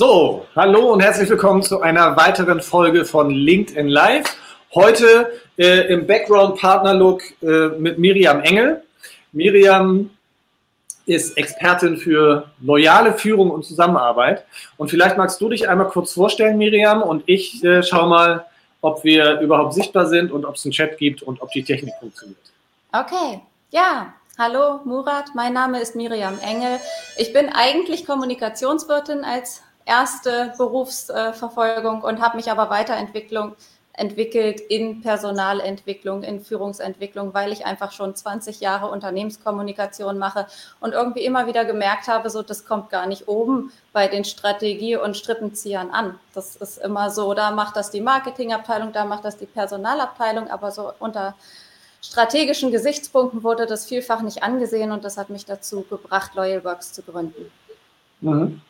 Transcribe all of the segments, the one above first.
So, hallo und herzlich willkommen zu einer weiteren Folge von LinkedIn Live. Heute äh, im Background Partner Look äh, mit Miriam Engel. Miriam ist Expertin für loyale Führung und Zusammenarbeit. Und vielleicht magst du dich einmal kurz vorstellen, Miriam, und ich äh, schaue mal, ob wir überhaupt sichtbar sind und ob es einen Chat gibt und ob die Technik funktioniert. Okay, ja. Hallo Murat, mein Name ist Miriam Engel. Ich bin eigentlich Kommunikationswirtin als erste Berufsverfolgung und habe mich aber weiterentwickelt entwickelt in Personalentwicklung, in Führungsentwicklung, weil ich einfach schon 20 Jahre Unternehmenskommunikation mache und irgendwie immer wieder gemerkt habe, so das kommt gar nicht oben bei den Strategie- und Strippenziehern an. Das ist immer so, da macht das die Marketingabteilung, da macht das die Personalabteilung, aber so unter strategischen Gesichtspunkten wurde das vielfach nicht angesehen und das hat mich dazu gebracht, Loyalworks zu gründen. Mhm.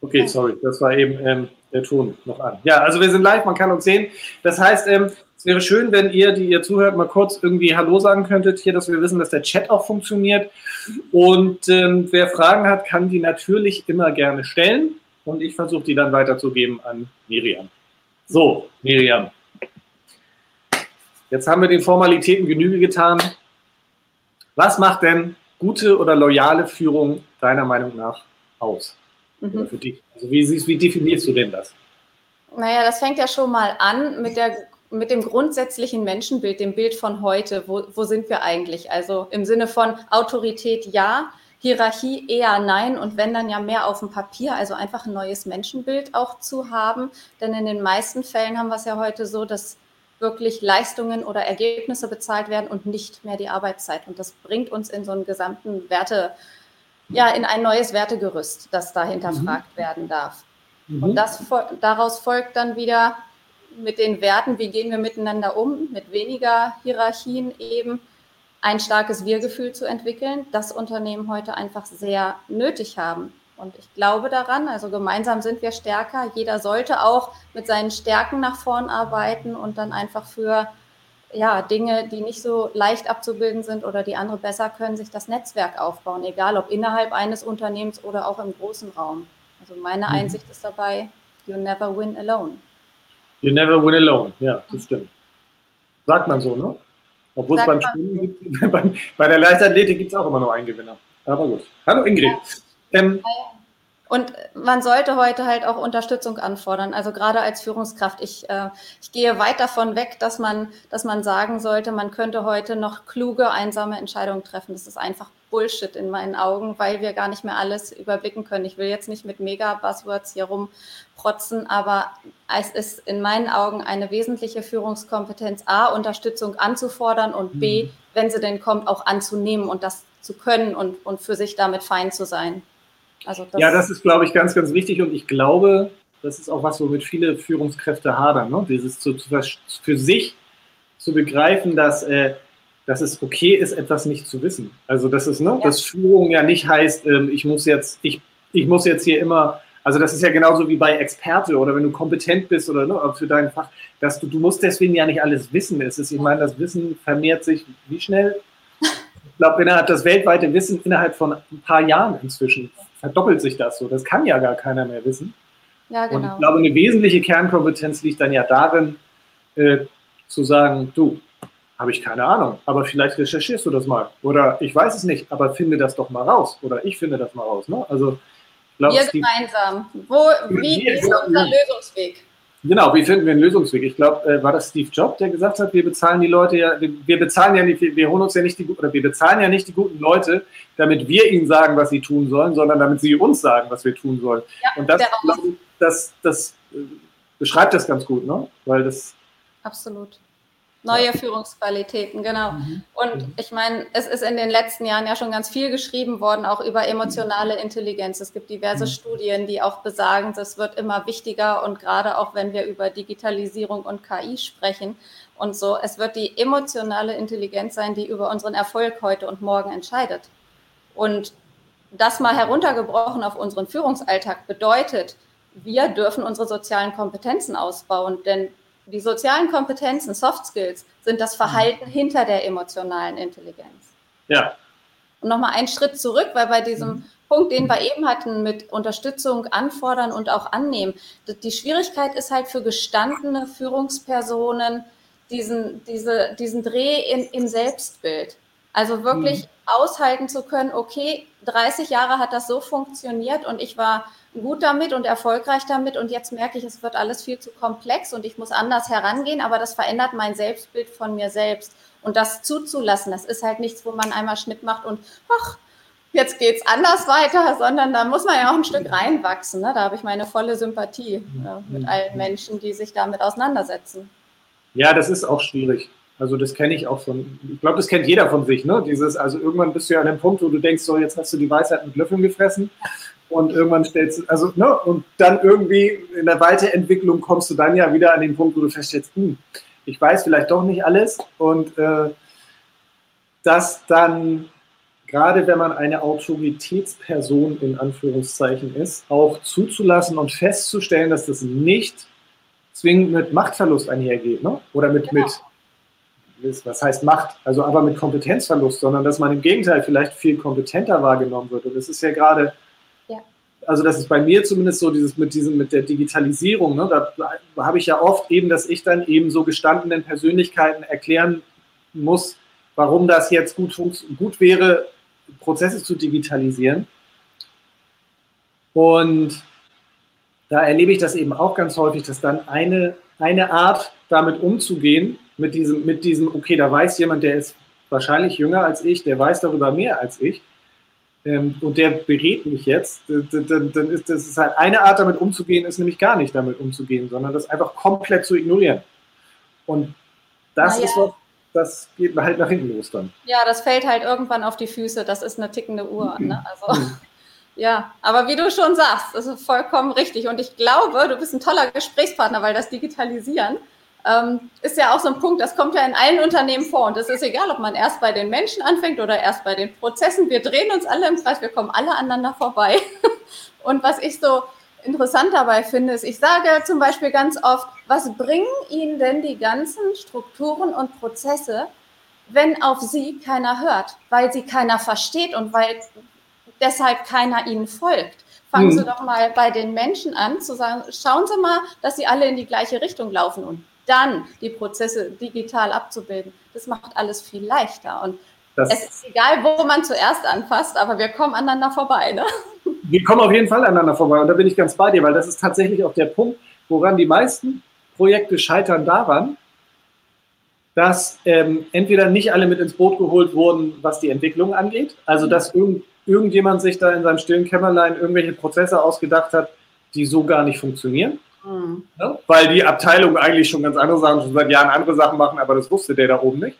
Okay, sorry, das war eben ähm, der Ton noch an. Ja, also wir sind live, man kann uns sehen. Das heißt, ähm, es wäre schön, wenn ihr, die ihr zuhört, mal kurz irgendwie Hallo sagen könntet, hier, dass wir wissen, dass der Chat auch funktioniert. Und ähm, wer Fragen hat, kann die natürlich immer gerne stellen. Und ich versuche die dann weiterzugeben an Miriam. So, Miriam. Jetzt haben wir den Formalitäten Genüge getan. Was macht denn gute oder loyale Führung deiner Meinung nach aus? Mhm. Für dich? Also wie, wie definierst du denn das? Naja, das fängt ja schon mal an mit, der, mit dem grundsätzlichen Menschenbild, dem Bild von heute. Wo, wo sind wir eigentlich? Also im Sinne von Autorität ja, Hierarchie eher nein und wenn dann ja mehr auf dem Papier, also einfach ein neues Menschenbild auch zu haben. Denn in den meisten Fällen haben wir es ja heute so, dass wirklich Leistungen oder Ergebnisse bezahlt werden und nicht mehr die Arbeitszeit. Und das bringt uns in so einen gesamten Werte, ja, in ein neues Wertegerüst, das da hinterfragt mhm. werden darf. Mhm. Und das, daraus folgt dann wieder mit den Werten, wie gehen wir miteinander um, mit weniger Hierarchien eben ein starkes Wir-Gefühl zu entwickeln, das Unternehmen heute einfach sehr nötig haben. Und ich glaube daran, also gemeinsam sind wir stärker. Jeder sollte auch mit seinen Stärken nach vorn arbeiten und dann einfach für ja, Dinge, die nicht so leicht abzubilden sind oder die andere besser können, sich das Netzwerk aufbauen, egal ob innerhalb eines Unternehmens oder auch im großen Raum. Also meine mhm. Einsicht ist dabei, you never win alone. You never win alone, ja, das stimmt. Sagt man so, ne? Obwohl es beim Schwimmen gibt, bei, bei der Leichtathletik gibt es auch immer nur einen Gewinner. Aber gut. Hallo Ingrid. Ja. Ähm, und man sollte heute halt auch Unterstützung anfordern. Also gerade als Führungskraft. Ich, äh, ich gehe weit davon weg, dass man, dass man sagen sollte, man könnte heute noch kluge, einsame Entscheidungen treffen. Das ist einfach Bullshit in meinen Augen, weil wir gar nicht mehr alles überblicken können. Ich will jetzt nicht mit Mega-Buzzwords hier rumprotzen, aber es ist in meinen Augen eine wesentliche Führungskompetenz, A, Unterstützung anzufordern und B, mhm. wenn sie denn kommt, auch anzunehmen und das zu können und, und für sich damit fein zu sein. Also das ja, das ist, glaube ich, ganz, ganz wichtig und ich glaube, das ist auch was, womit viele Führungskräfte hadern, ne? dieses zu, zu, für sich zu begreifen, dass, äh, dass es okay ist, etwas nicht zu wissen. Also dass es, ne, ja. dass Führung ja nicht heißt, ähm, ich muss jetzt, ich, ich muss jetzt hier immer, also das ist ja genauso wie bei Experte oder wenn du kompetent bist oder ne, für dein Fach, dass du, du musst deswegen ja nicht alles wissen. Es ist, ich meine, das Wissen vermehrt sich wie schnell? Ich glaube, innerhalb das weltweite Wissen innerhalb von ein paar Jahren inzwischen verdoppelt sich das so. Das kann ja gar keiner mehr wissen. Ja, genau. Und ich glaube, eine wesentliche Kernkompetenz liegt dann ja darin, äh, zu sagen, du, habe ich keine Ahnung, aber vielleicht recherchierst du das mal. Oder ich weiß es nicht, aber finde das doch mal raus. Oder ich finde das mal raus. Ne? Also, glaub, wir gemeinsam. Wo, wie ist unser Lösungsweg? Genau, wie finden wir einen Lösungsweg? Ich glaube, äh, war das Steve Jobs, der gesagt hat, wir bezahlen die Leute ja, wir, wir bezahlen ja nicht, wir, wir holen uns ja nicht die oder wir bezahlen ja nicht die guten Leute, damit wir ihnen sagen, was sie tun sollen, sondern damit sie uns sagen, was wir tun sollen. Ja, Und das, glaub, das, das äh, beschreibt das ganz gut, ne? Weil das absolut. Neue Führungsqualitäten, genau. Mhm. Und mhm. ich meine, es ist in den letzten Jahren ja schon ganz viel geschrieben worden, auch über emotionale Intelligenz. Es gibt diverse mhm. Studien, die auch besagen, das wird immer wichtiger und gerade auch wenn wir über Digitalisierung und KI sprechen und so, es wird die emotionale Intelligenz sein, die über unseren Erfolg heute und morgen entscheidet. Und das mal heruntergebrochen auf unseren Führungsalltag bedeutet, wir dürfen unsere sozialen Kompetenzen ausbauen, denn die sozialen Kompetenzen, Soft Skills, sind das Verhalten mhm. hinter der emotionalen Intelligenz. Ja. Und nochmal einen Schritt zurück, weil bei diesem mhm. Punkt, den wir eben hatten mit Unterstützung anfordern und auch annehmen. Die Schwierigkeit ist halt für gestandene Führungspersonen diesen, diese, diesen Dreh in, im Selbstbild. Also wirklich mhm. aushalten zu können, okay, 30 Jahre hat das so funktioniert und ich war gut damit und erfolgreich damit und jetzt merke ich, es wird alles viel zu komplex und ich muss anders herangehen, aber das verändert mein Selbstbild von mir selbst. Und das zuzulassen, das ist halt nichts, wo man einmal Schnitt macht und ach, jetzt geht es anders weiter, sondern da muss man ja auch ein Stück reinwachsen. Ne? Da habe ich meine volle Sympathie äh, mit allen Menschen, die sich damit auseinandersetzen. Ja, das ist auch schwierig. Also das kenne ich auch von, ich glaube, das kennt jeder von sich, ne? Dieses, also irgendwann bist du ja an dem Punkt, wo du denkst, so jetzt hast du die Weisheit mit Löffeln gefressen und irgendwann stellst du, also, ne? Und dann irgendwie in der Weiterentwicklung kommst du dann ja wieder an den Punkt, wo du feststellst, hm, ich weiß vielleicht doch nicht alles und äh, das dann, gerade wenn man eine Autoritätsperson in Anführungszeichen ist, auch zuzulassen und festzustellen, dass das nicht zwingend mit Machtverlust einhergeht, ne? oder mit, genau. mit was heißt Macht, also aber mit Kompetenzverlust, sondern dass man im Gegenteil vielleicht viel kompetenter wahrgenommen wird. Und das ist ja gerade. Also das ist bei mir zumindest so, dieses mit diesem, mit der Digitalisierung, ne, da, habe ich ja oft eben, dass ich dann eben so gestandenen Persönlichkeiten erklären muss, warum das jetzt gut, gut wäre, Prozesse zu digitalisieren. Und da erlebe ich das eben auch ganz häufig, dass dann eine, eine Art, damit umzugehen, mit diesem, mit diesem, okay, da weiß jemand, der ist wahrscheinlich jünger als ich, der weiß darüber mehr als ich ähm, und der berät mich jetzt, dann, dann ist das ist halt eine Art, damit umzugehen, ist nämlich gar nicht damit umzugehen, sondern das einfach komplett zu ignorieren. Und das ja. ist was, das geht halt nach hinten los dann. Ja, das fällt halt irgendwann auf die Füße, das ist eine tickende Uhr. Ne? Also. Ja, aber wie du schon sagst, das ist vollkommen richtig. Und ich glaube, du bist ein toller Gesprächspartner, weil das Digitalisieren ähm, ist ja auch so ein Punkt, das kommt ja in allen Unternehmen vor. Und es ist egal, ob man erst bei den Menschen anfängt oder erst bei den Prozessen. Wir drehen uns alle im Kreis, wir kommen alle aneinander vorbei. Und was ich so interessant dabei finde, ist, ich sage zum Beispiel ganz oft, was bringen Ihnen denn die ganzen Strukturen und Prozesse, wenn auf Sie keiner hört, weil sie keiner versteht und weil deshalb keiner Ihnen folgt? Fangen hm. Sie doch mal bei den Menschen an, zu sagen, schauen Sie mal, dass Sie alle in die gleiche Richtung laufen und dann die Prozesse digital abzubilden, das macht alles viel leichter. Und das es ist egal, wo man zuerst anfasst, aber wir kommen aneinander vorbei. Ne? Wir kommen auf jeden Fall aneinander vorbei und da bin ich ganz bei dir, weil das ist tatsächlich auch der Punkt, woran die meisten Projekte scheitern daran, dass ähm, entweder nicht alle mit ins Boot geholt wurden, was die Entwicklung angeht, also dass irgend, irgendjemand sich da in seinem stillen Kämmerlein irgendwelche Prozesse ausgedacht hat, die so gar nicht funktionieren. Mhm. Ja, weil die Abteilung eigentlich schon ganz andere Sachen, schon seit Jahren andere Sachen machen, aber das wusste der da oben nicht.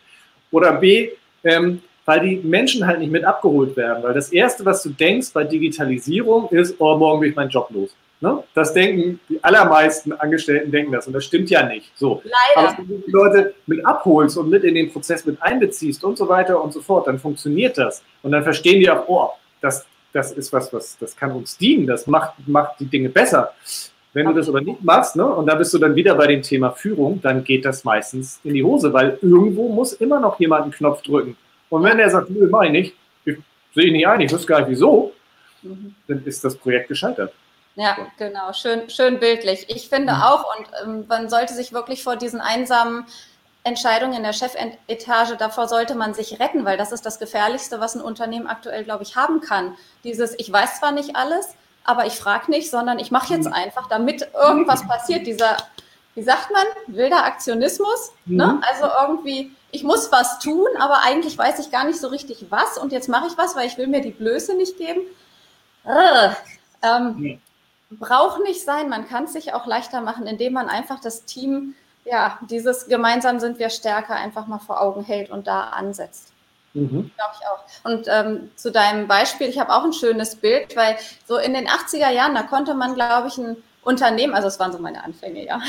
Oder B, ähm, weil die Menschen halt nicht mit abgeholt werden. Weil das Erste, was du denkst bei Digitalisierung, ist, oh, morgen bin ich meinen Job los. Ne? Das denken die allermeisten Angestellten denken das und das stimmt ja nicht. So. Leider. Aber wenn du die Leute mit abholst und mit in den Prozess mit einbeziehst und so weiter und so fort, dann funktioniert das. Und dann verstehen die auch, oh, das, das ist was, was, das kann uns dienen, das macht, macht die Dinge besser. Wenn du das aber nicht machst, ne, und da bist du dann wieder bei dem Thema Führung, dann geht das meistens in die Hose, weil irgendwo muss immer noch jemand einen Knopf drücken. Und wenn der sagt, nö, mach ich nicht, ich sehe nicht ein, ich wüsste gar nicht wieso, mhm. dann ist das Projekt gescheitert. Ja, genau, schön, schön bildlich. Ich finde mhm. auch, und ähm, man sollte sich wirklich vor diesen einsamen Entscheidungen in der Chefetage, davor sollte man sich retten, weil das ist das Gefährlichste, was ein Unternehmen aktuell, glaube ich, haben kann. Dieses, ich weiß zwar nicht alles, aber ich frage nicht, sondern ich mache jetzt mhm. einfach, damit irgendwas passiert. Dieser, wie sagt man, wilder Aktionismus. Ne? Mhm. Ne? Also irgendwie, ich muss was tun, aber eigentlich weiß ich gar nicht so richtig was und jetzt mache ich was, weil ich will mir die Blöße nicht geben. Äh, ähm, Braucht nicht sein, man kann es sich auch leichter machen, indem man einfach das Team, ja, dieses gemeinsam sind wir stärker einfach mal vor Augen hält und da ansetzt. Mhm. Glaube ich auch. Und ähm, zu deinem Beispiel, ich habe auch ein schönes Bild, weil so in den 80er Jahren, da konnte man, glaube ich, ein Unternehmen, also es waren so meine Anfänge, ja,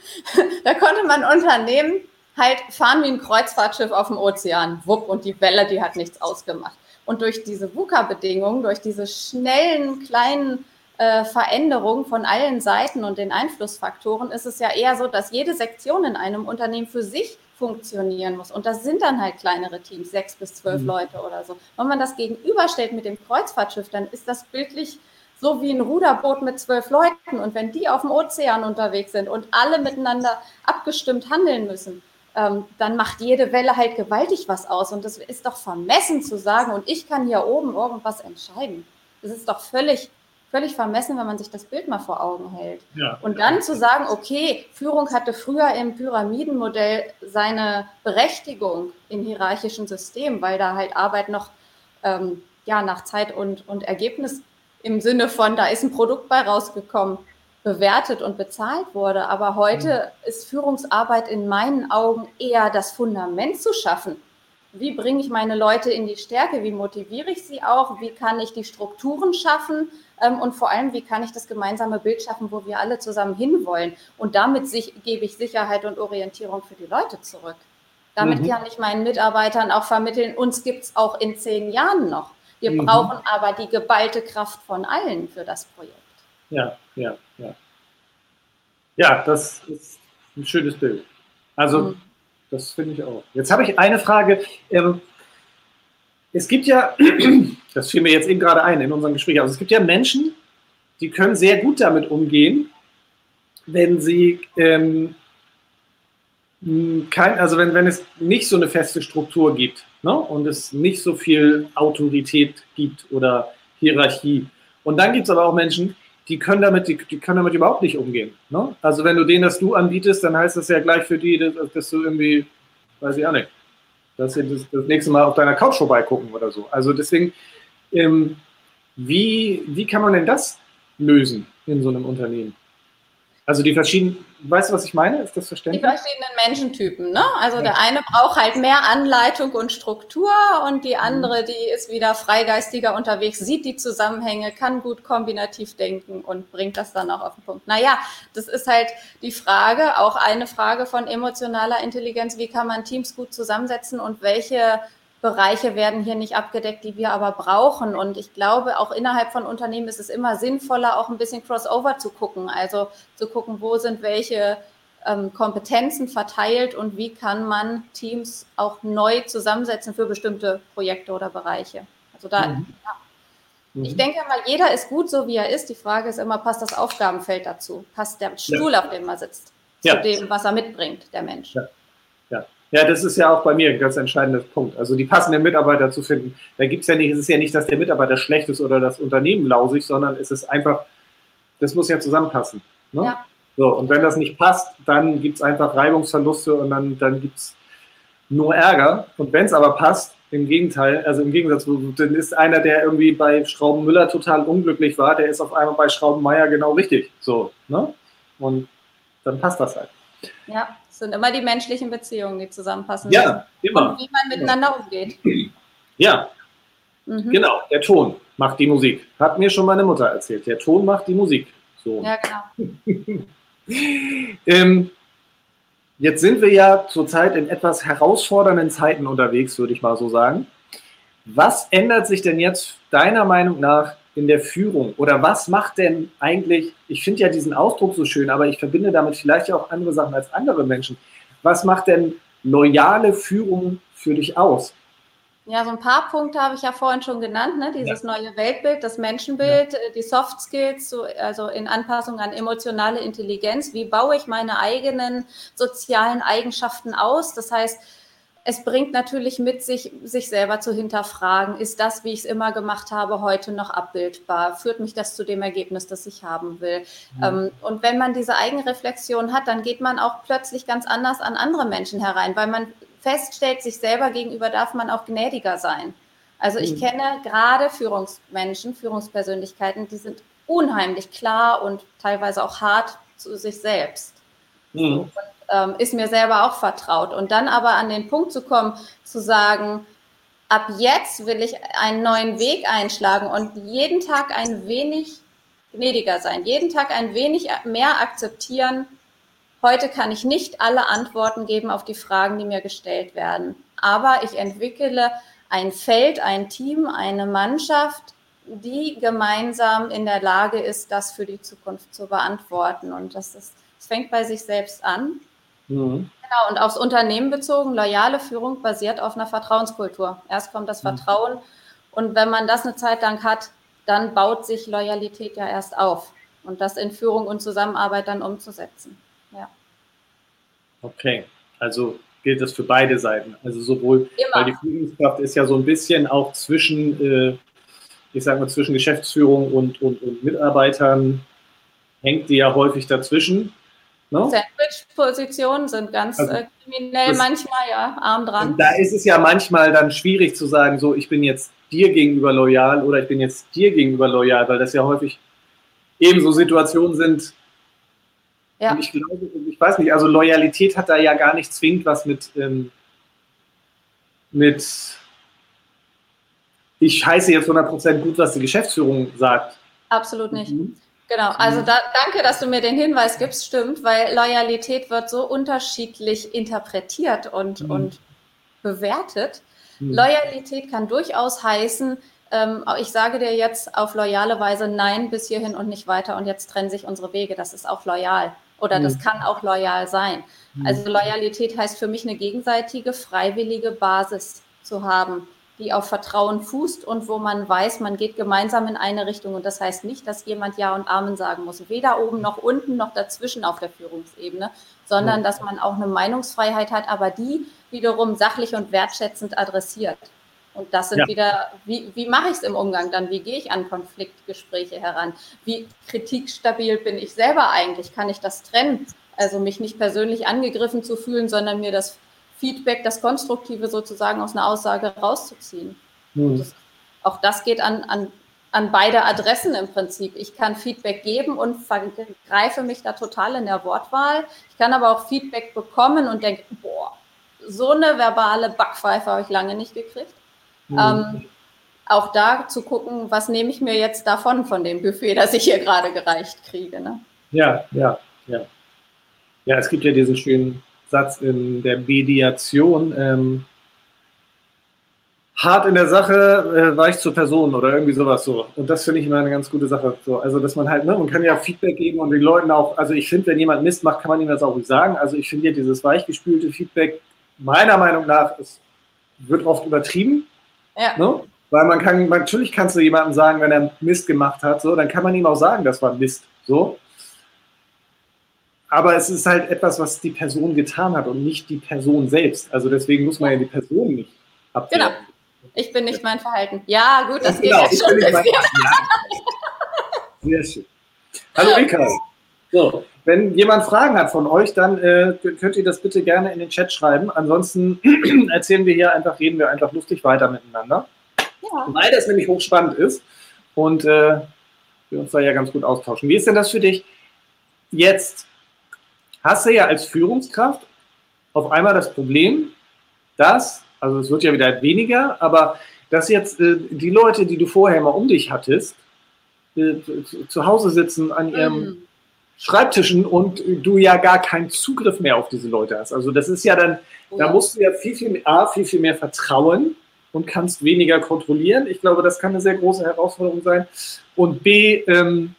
da konnte man Unternehmen halt fahren wie ein Kreuzfahrtschiff auf dem Ozean, wupp, und die Welle, die hat nichts ausgemacht. Und durch diese VUCA-Bedingungen, durch diese schnellen, kleinen äh, Veränderungen von allen Seiten und den Einflussfaktoren ist es ja eher so, dass jede Sektion in einem Unternehmen für sich funktionieren muss. Und das sind dann halt kleinere Teams, sechs bis zwölf mhm. Leute oder so. Wenn man das gegenüberstellt mit dem Kreuzfahrtschiff, dann ist das bildlich so wie ein Ruderboot mit zwölf Leuten. Und wenn die auf dem Ozean unterwegs sind und alle miteinander abgestimmt handeln müssen, ähm, dann macht jede Welle halt gewaltig was aus. Und das ist doch vermessen zu sagen, und ich kann hier oben irgendwas entscheiden. Das ist doch völlig, völlig vermessen, wenn man sich das Bild mal vor Augen hält. Ja. Und dann zu sagen, okay, Führung hatte früher im Pyramidenmodell seine Berechtigung im hierarchischen System, weil da halt Arbeit noch ähm, ja, nach Zeit und, und Ergebnis im Sinne von, da ist ein Produkt bei rausgekommen, bewertet und bezahlt wurde. Aber heute mhm. ist Führungsarbeit in meinen Augen eher das Fundament zu schaffen. Wie bringe ich meine Leute in die Stärke? Wie motiviere ich sie auch? Wie kann ich die Strukturen schaffen? Ähm, und vor allem, wie kann ich das gemeinsame Bild schaffen, wo wir alle zusammen hinwollen? Und damit sich, gebe ich Sicherheit und Orientierung für die Leute zurück. Damit mhm. kann ich meinen Mitarbeitern auch vermitteln, uns gibt es auch in zehn Jahren noch. Wir mhm. brauchen aber die geballte Kraft von allen für das Projekt. Ja, ja, ja. Ja, das ist ein schönes Bild. Also, mhm. Das finde ich auch. Jetzt habe ich eine Frage. Ähm, es gibt ja, das fiel mir jetzt eben gerade ein in unserem Gespräch, also es gibt ja Menschen, die können sehr gut damit umgehen, wenn sie ähm, kein, also wenn, wenn es nicht so eine feste Struktur gibt ne? und es nicht so viel Autorität gibt oder Hierarchie. Und dann gibt es aber auch Menschen, die können damit, die, die können damit überhaupt nicht umgehen. Ne? Also wenn du denen das Du anbietest, dann heißt das ja gleich für die, dass, dass du irgendwie, weiß ich auch nicht, dass sie das, das, nächste Mal auf deiner Couch vorbeigucken oder so. Also deswegen, ähm, wie, wie kann man denn das lösen in so einem Unternehmen? Also die verschiedenen, weißt du, was ich meine? Ist das verständlich? Die verschiedenen Menschentypen, ne? Also ja. der eine braucht halt mehr Anleitung und Struktur und die andere, mhm. die ist wieder freigeistiger unterwegs, sieht die Zusammenhänge, kann gut kombinativ denken und bringt das dann auch auf den Punkt. Naja, das ist halt die Frage, auch eine Frage von emotionaler Intelligenz, wie kann man Teams gut zusammensetzen und welche Bereiche werden hier nicht abgedeckt, die wir aber brauchen. Und ich glaube, auch innerhalb von Unternehmen ist es immer sinnvoller, auch ein bisschen Crossover zu gucken. Also zu gucken, wo sind welche ähm, Kompetenzen verteilt und wie kann man Teams auch neu zusammensetzen für bestimmte Projekte oder Bereiche. Also da, mhm. ja. mhm. ich denke mal, jeder ist gut so, wie er ist. Die Frage ist immer, passt das Aufgabenfeld dazu? Passt der Stuhl, ja. auf dem man sitzt, ja. zu dem, was er mitbringt, der Mensch? Ja. Ja, das ist ja auch bei mir ein ganz entscheidender Punkt. Also die passenden Mitarbeiter zu finden. Da gibt es ja nicht, es ist ja nicht, dass der Mitarbeiter schlecht ist oder das Unternehmen lausig, sondern es ist einfach, das muss ja zusammenpassen. Ne? Ja. So, und wenn das nicht passt, dann gibt es einfach Reibungsverluste und dann, dann gibt es nur Ärger. Und wenn es aber passt, im Gegenteil, also im Gegensatz, dann ist einer, der irgendwie bei Schraubenmüller total unglücklich war, der ist auf einmal bei Schraubenmeier genau richtig. So, ne? Und dann passt das halt. Ja. Es sind immer die menschlichen Beziehungen, die zusammenpassen. Ja, immer. Und wie man miteinander umgeht. Ja, mhm. genau. Der Ton macht die Musik. Hat mir schon meine Mutter erzählt. Der Ton macht die Musik. So. Ja, genau. ähm, jetzt sind wir ja zurzeit in etwas herausfordernden Zeiten unterwegs, würde ich mal so sagen. Was ändert sich denn jetzt deiner Meinung nach in der Führung? Oder was macht denn eigentlich, ich finde ja diesen Ausdruck so schön, aber ich verbinde damit vielleicht auch andere Sachen als andere Menschen. Was macht denn loyale Führung für dich aus? Ja, so ein paar Punkte habe ich ja vorhin schon genannt, ne? dieses ja. neue Weltbild, das Menschenbild, ja. Äh, die Soft Skills, so, also in Anpassung an emotionale Intelligenz. Wie baue ich meine eigenen sozialen Eigenschaften aus? Das heißt, es bringt natürlich mit sich, sich selber zu hinterfragen, ist das, wie ich es immer gemacht habe, heute noch abbildbar? Führt mich das zu dem Ergebnis, das ich haben will? Mhm. Ähm, und wenn man diese Eigenreflexion hat, dann geht man auch plötzlich ganz anders an andere Menschen herein, weil man feststellt, sich selber gegenüber darf man auch gnädiger sein. Also ich mhm. kenne gerade Führungsmenschen, Führungspersönlichkeiten, die sind unheimlich klar und teilweise auch hart zu sich selbst. Mhm. Und ähm, ist mir selber auch vertraut. Und dann aber an den Punkt zu kommen, zu sagen, ab jetzt will ich einen neuen Weg einschlagen und jeden Tag ein wenig gnädiger sein, jeden Tag ein wenig mehr akzeptieren. Heute kann ich nicht alle Antworten geben auf die Fragen, die mir gestellt werden, aber ich entwickle ein Feld, ein Team, eine Mannschaft, die gemeinsam in der Lage ist, das für die Zukunft zu beantworten. Und das ist, es fängt bei sich selbst an Mhm. Genau, und aufs Unternehmen bezogen, loyale Führung basiert auf einer Vertrauenskultur. Erst kommt das mhm. Vertrauen und wenn man das eine Zeit lang hat, dann baut sich Loyalität ja erst auf und das in Führung und Zusammenarbeit dann umzusetzen. Ja. Okay, also gilt das für beide Seiten. Also sowohl, Immer. weil die Führungskraft ist ja so ein bisschen auch zwischen, äh, ich sage mal, zwischen Geschäftsführung und, und, und Mitarbeitern hängt die ja häufig dazwischen. Ne? Sandwich-Positionen sind ganz also, äh, kriminell manchmal, ja, arm dran. Da ist es ja manchmal dann schwierig zu sagen, so, ich bin jetzt dir gegenüber loyal oder ich bin jetzt dir gegenüber loyal, weil das ja häufig ebenso Situationen sind. Ja. ich glaube, ich weiß nicht, also Loyalität hat da ja gar nicht zwingend was mit, ähm, mit ich heiße jetzt 100% gut, was die Geschäftsführung sagt. Absolut nicht. Mhm. Genau, also da, danke, dass du mir den Hinweis gibst, stimmt, weil Loyalität wird so unterschiedlich interpretiert und, mhm. und bewertet. Mhm. Loyalität kann durchaus heißen, ähm, ich sage dir jetzt auf loyale Weise Nein bis hierhin und nicht weiter und jetzt trennen sich unsere Wege. Das ist auch loyal oder das mhm. kann auch loyal sein. Mhm. Also Loyalität heißt für mich eine gegenseitige, freiwillige Basis zu haben die auf Vertrauen fußt und wo man weiß, man geht gemeinsam in eine Richtung. Und das heißt nicht, dass jemand Ja und Amen sagen muss, weder oben noch unten noch dazwischen auf der Führungsebene, sondern dass man auch eine Meinungsfreiheit hat, aber die wiederum sachlich und wertschätzend adressiert. Und das sind ja. wieder, wie, wie mache ich es im Umgang dann? Wie gehe ich an Konfliktgespräche heran? Wie kritikstabil bin ich selber eigentlich? Kann ich das trennen? Also mich nicht persönlich angegriffen zu fühlen, sondern mir das Feedback, das Konstruktive sozusagen aus einer Aussage rauszuziehen. Mhm. Das, auch das geht an, an, an beide Adressen im Prinzip. Ich kann Feedback geben und greife mich da total in der Wortwahl. Ich kann aber auch Feedback bekommen und denke, boah, so eine verbale Backpfeife habe ich lange nicht gekriegt. Mhm. Ähm, auch da zu gucken, was nehme ich mir jetzt davon, von dem Buffet, das ich hier gerade gereicht kriege. Ne? Ja, ja, ja. Ja, es gibt ja diesen schönen Satz in der Mediation. Ähm, hart in der Sache, äh, weich zur Person oder irgendwie sowas so. Und das finde ich immer eine ganz gute Sache. So, also, dass man halt, ne, man kann ja Feedback geben und den Leuten auch, also ich finde, wenn jemand Mist macht, kann man ihm das auch nicht sagen. Also ich finde dieses weichgespülte Feedback, meiner Meinung nach, es wird oft übertrieben. Ja. Ne? Weil man kann, natürlich kannst du jemandem sagen, wenn er Mist gemacht hat, so, dann kann man ihm auch sagen, das war Mist. So aber es ist halt etwas, was die Person getan hat und nicht die Person selbst. Also deswegen muss man ja die Person nicht abwehren. Genau. Ich bin nicht mein Verhalten. Ja, gut, das ja, geht genau, jetzt schon. Mein, ja. Sehr schön. Hallo Rika. So, wenn jemand Fragen hat von euch, dann äh, könnt ihr das bitte gerne in den Chat schreiben. Ansonsten erzählen wir hier einfach, reden wir einfach lustig weiter miteinander. Ja. Weil das nämlich hochspannend ist und äh, wir uns da ja ganz gut austauschen. Wie ist denn das für dich jetzt hast du ja als Führungskraft auf einmal das Problem, dass, also es wird ja wieder weniger, aber dass jetzt äh, die Leute, die du vorher mal um dich hattest, äh, zu Hause sitzen an ihrem mhm. Schreibtischen und du ja gar keinen Zugriff mehr auf diese Leute hast. Also das ist ja dann, oh. da musst du ja viel, viel mehr, A, viel, viel mehr vertrauen und kannst weniger kontrollieren. Ich glaube, das kann eine sehr große Herausforderung sein. Und B, ähm,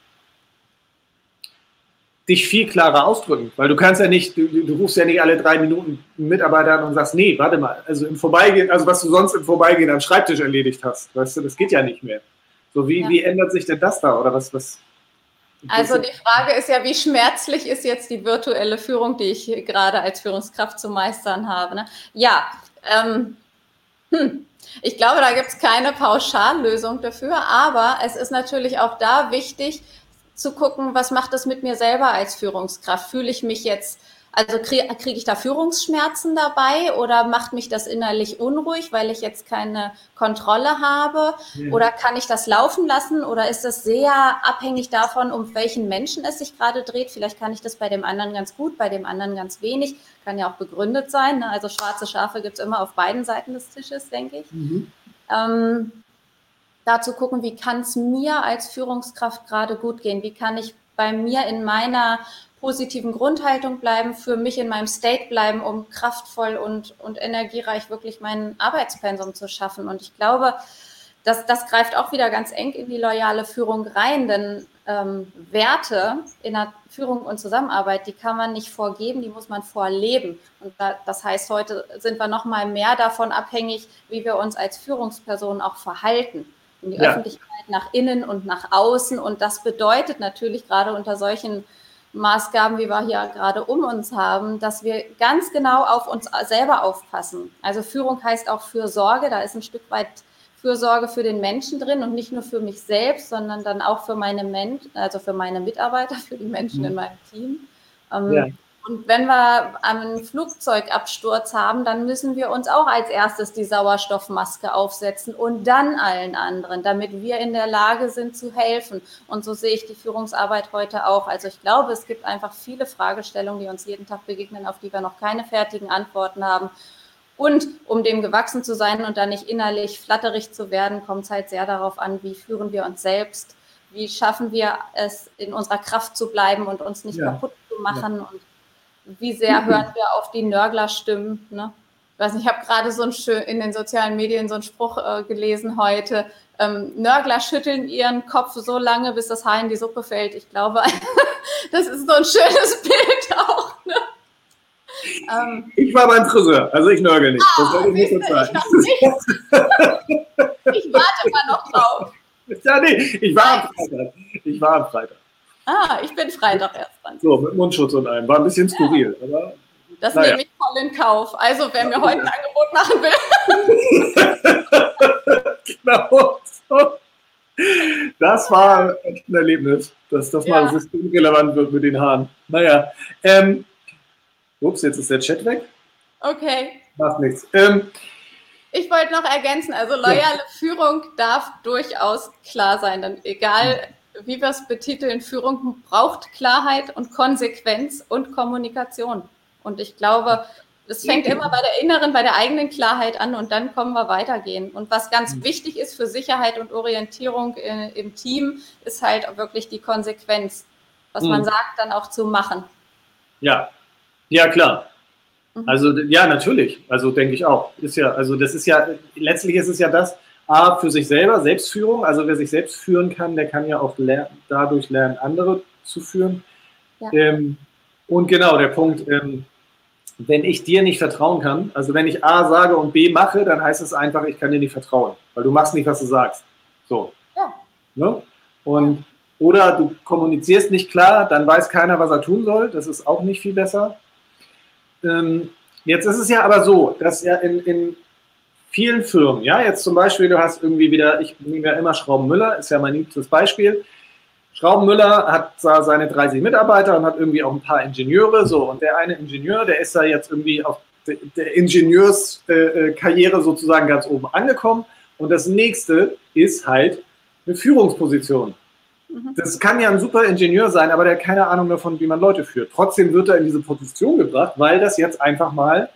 dich viel klarer ausdrücken, weil du kannst ja nicht, du, du rufst ja nicht alle drei Minuten einen Mitarbeiter an und sagst, nee, warte mal, also im Vorbeigehen, also was du sonst im Vorbeigehen am Schreibtisch erledigt hast, weißt du, das geht ja nicht mehr. So, wie, ja. wie ändert sich denn das da oder was, was? Also die Frage ist ja, wie schmerzlich ist jetzt die virtuelle Führung, die ich gerade als Führungskraft zu meistern habe. Ne? Ja, ähm, hm. ich glaube, da gibt es keine Pauschallösung dafür, aber es ist natürlich auch da wichtig, zu gucken, was macht das mit mir selber als Führungskraft? Fühle ich mich jetzt, also kriege krieg ich da Führungsschmerzen dabei oder macht mich das innerlich unruhig, weil ich jetzt keine Kontrolle habe? Ja. Oder kann ich das laufen lassen oder ist das sehr abhängig davon, um welchen Menschen es sich gerade dreht? Vielleicht kann ich das bei dem anderen ganz gut, bei dem anderen ganz wenig. Kann ja auch begründet sein. Ne? Also schwarze Schafe gibt es immer auf beiden Seiten des Tisches, denke ich. Mhm. Ähm, da zu gucken, wie kann es mir als Führungskraft gerade gut gehen? Wie kann ich bei mir in meiner positiven Grundhaltung bleiben, für mich in meinem State bleiben, um kraftvoll und, und energiereich wirklich mein Arbeitspensum zu schaffen. Und ich glaube, das, das greift auch wieder ganz eng in die loyale Führung rein, denn ähm, Werte in der Führung und Zusammenarbeit, die kann man nicht vorgeben, die muss man vorleben. Und da, das heißt, heute sind wir noch mal mehr davon abhängig, wie wir uns als Führungspersonen auch verhalten. In die ja. Öffentlichkeit nach innen und nach außen. Und das bedeutet natürlich gerade unter solchen Maßgaben, wie wir hier gerade um uns haben, dass wir ganz genau auf uns selber aufpassen. Also Führung heißt auch Fürsorge, da ist ein Stück weit Fürsorge für den Menschen drin und nicht nur für mich selbst, sondern dann auch für meine Men also für meine Mitarbeiter, für die Menschen mhm. in meinem Team. Ähm, ja. Und wenn wir einen Flugzeugabsturz haben, dann müssen wir uns auch als erstes die Sauerstoffmaske aufsetzen und dann allen anderen, damit wir in der Lage sind zu helfen. Und so sehe ich die Führungsarbeit heute auch. Also ich glaube, es gibt einfach viele Fragestellungen, die uns jeden Tag begegnen, auf die wir noch keine fertigen Antworten haben. Und um dem gewachsen zu sein und dann nicht innerlich flatterig zu werden, kommt es halt sehr darauf an, wie führen wir uns selbst, wie schaffen wir es, in unserer Kraft zu bleiben und uns nicht ja. kaputt zu machen ja. und wie sehr hören wir auf die Nörglerstimmen. Ne? Ich weiß nicht, ich habe gerade so ein schön in den sozialen Medien so einen Spruch äh, gelesen heute. Ähm, Nörgler schütteln ihren Kopf so lange, bis das Haar in die Suppe fällt. Ich glaube, das ist so ein schönes Bild auch. Ne? Ähm, ich war beim Friseur, also ich nörgel nicht. Ah, das soll ich nicht so zeigen. Ich, warte mal noch drauf. Ja, nee, ich war am Freitag. Ich war am Freitag. Ah, ich bin Freitag erst dran. So, mit Mundschutz und allem. War ein bisschen skurril, ja. aber. Das naja. nehme ich voll in Kauf. Also, wer mir heute ein Angebot machen will. genau. Das war echt ein Erlebnis, dass das ja. mal systemrelevant wird mit den Haaren. Naja, ähm, Ups, jetzt ist der Chat weg. Okay. Macht nichts. Ähm, ich wollte noch ergänzen, also loyale ja. Führung darf durchaus klar sein. Denn egal, wie wir es betiteln, Führung braucht Klarheit und Konsequenz und Kommunikation. Und ich glaube, es fängt immer bei der inneren, bei der eigenen Klarheit an und dann kommen wir weitergehen. Und was ganz mhm. wichtig ist für Sicherheit und Orientierung in, im Team, ist halt wirklich die Konsequenz. Was mhm. man sagt, dann auch zu machen. Ja, ja, klar. Mhm. Also ja, natürlich. Also denke ich auch. Ist ja, also das ist ja, letztlich ist es ja das, A, für sich selber, Selbstführung. Also wer sich selbst führen kann, der kann ja auch ler dadurch lernen, andere zu führen. Ja. Ähm, und genau, der Punkt, ähm, wenn ich dir nicht vertrauen kann, also wenn ich A sage und B mache, dann heißt es einfach, ich kann dir nicht vertrauen, weil du machst nicht, was du sagst. So. Ja. Ne? Und oder du kommunizierst nicht klar, dann weiß keiner, was er tun soll. Das ist auch nicht viel besser. Ähm, jetzt ist es ja aber so, dass ja in, in vielen Firmen, ja, jetzt zum Beispiel, du hast irgendwie wieder, ich nehme ja immer Schraubenmüller, ist ja mein liebstes Beispiel. Schraubenmüller hat da seine 30 Mitarbeiter und hat irgendwie auch ein paar Ingenieure, so, und der eine Ingenieur, der ist da jetzt irgendwie auf der Ingenieurskarriere sozusagen ganz oben angekommen. Und das nächste ist halt eine Führungsposition. Mhm. Das kann ja ein super Ingenieur sein, aber der hat keine Ahnung davon, wie man Leute führt. Trotzdem wird er in diese Position gebracht, weil das jetzt einfach mal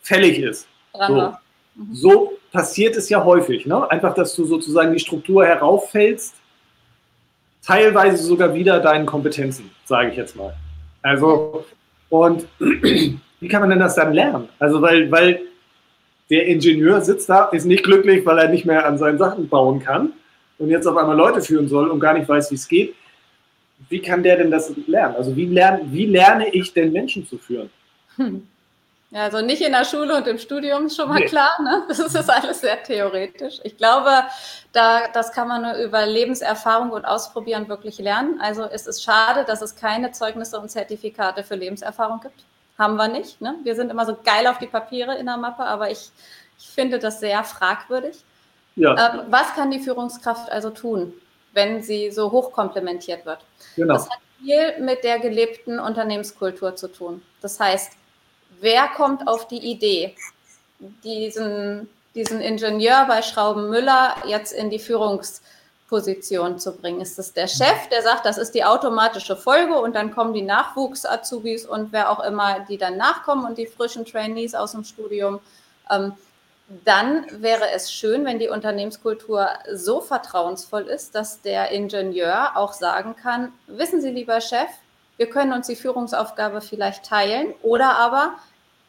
fällig ist. So. Mhm. so, passiert es ja häufig. Ne? Einfach, dass du sozusagen die Struktur herauffällst, teilweise sogar wieder deinen Kompetenzen, sage ich jetzt mal. Also, und wie kann man denn das dann lernen? Also, weil, weil der Ingenieur sitzt da, ist nicht glücklich, weil er nicht mehr an seinen Sachen bauen kann und jetzt auf einmal Leute führen soll und gar nicht weiß, wie es geht, wie kann der denn das lernen? Also wie, lern, wie lerne ich denn Menschen zu führen? Hm. Ja, also nicht in der Schule und im Studium ist schon mal nee. klar, ne? Das ist alles sehr theoretisch. Ich glaube, da, das kann man nur über Lebenserfahrung und Ausprobieren wirklich lernen. Also es ist schade, dass es keine Zeugnisse und Zertifikate für Lebenserfahrung gibt. Haben wir nicht. Ne? Wir sind immer so geil auf die Papiere in der Mappe, aber ich, ich finde das sehr fragwürdig. Ja. Ähm, was kann die Führungskraft also tun, wenn sie so hoch komplementiert wird? Genau. Das hat viel mit der gelebten Unternehmenskultur zu tun. Das heißt, wer kommt auf die Idee, diesen, diesen Ingenieur bei Schrauben Müller jetzt in die Führungsposition zu bringen? Ist es der Chef, der sagt, das ist die automatische Folge und dann kommen die Nachwuchs-Azubis und wer auch immer, die dann nachkommen und die frischen Trainees aus dem Studium? Ähm, dann wäre es schön, wenn die Unternehmenskultur so vertrauensvoll ist, dass der Ingenieur auch sagen kann, wissen Sie, lieber Chef, wir können uns die Führungsaufgabe vielleicht teilen oder aber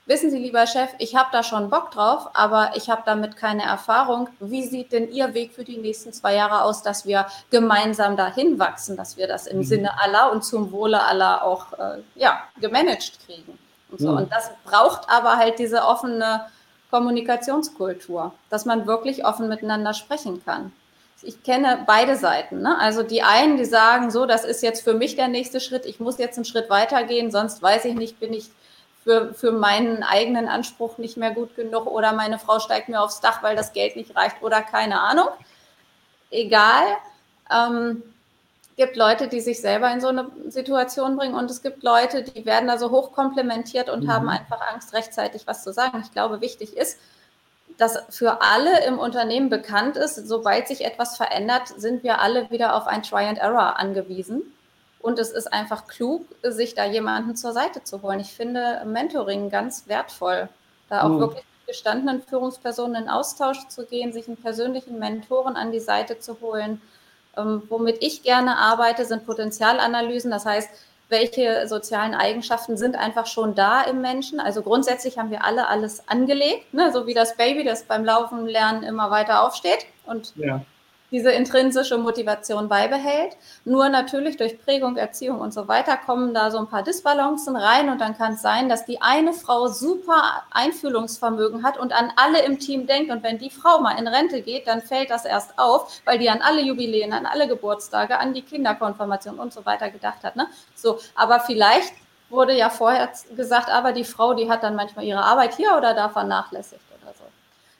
wissen Sie, lieber Chef, ich habe da schon Bock drauf, aber ich habe damit keine Erfahrung. Wie sieht denn Ihr Weg für die nächsten zwei Jahre aus, dass wir gemeinsam dahin wachsen, dass wir das im mhm. Sinne aller und zum Wohle aller auch äh, ja, gemanagt kriegen? Und, so. Mhm. und das braucht aber halt diese offene Kommunikationskultur, dass man wirklich offen miteinander sprechen kann. Ich kenne beide Seiten. Ne? Also die einen, die sagen, so, das ist jetzt für mich der nächste Schritt, ich muss jetzt einen Schritt weitergehen, sonst weiß ich nicht, bin ich für, für meinen eigenen Anspruch nicht mehr gut genug oder meine Frau steigt mir aufs Dach, weil das Geld nicht reicht oder keine Ahnung. Egal. Ähm, gibt Leute, die sich selber in so eine Situation bringen und es gibt Leute, die werden da so hoch komplementiert und mhm. haben einfach Angst, rechtzeitig was zu sagen. Ich glaube, wichtig ist, dass für alle im Unternehmen bekannt ist, sobald sich etwas verändert, sind wir alle wieder auf ein Try and Error angewiesen. Und es ist einfach klug, sich da jemanden zur Seite zu holen. Ich finde Mentoring ganz wertvoll, da auch mhm. wirklich mit gestandenen Führungspersonen in Austausch zu gehen, sich einen persönlichen Mentoren an die Seite zu holen ähm, womit ich gerne arbeite, sind Potenzialanalysen. Das heißt, welche sozialen Eigenschaften sind einfach schon da im Menschen. Also grundsätzlich haben wir alle alles angelegt, ne? so wie das Baby, das beim Laufen lernen immer weiter aufsteht und ja diese intrinsische Motivation beibehält. Nur natürlich durch Prägung, Erziehung und so weiter kommen da so ein paar Disbalancen rein und dann kann es sein, dass die eine Frau super Einfühlungsvermögen hat und an alle im Team denkt und wenn die Frau mal in Rente geht, dann fällt das erst auf, weil die an alle Jubiläen, an alle Geburtstage, an die Kinderkonfirmation und so weiter gedacht hat. Ne? So, aber vielleicht wurde ja vorher gesagt, aber die Frau, die hat dann manchmal ihre Arbeit hier oder da vernachlässigt.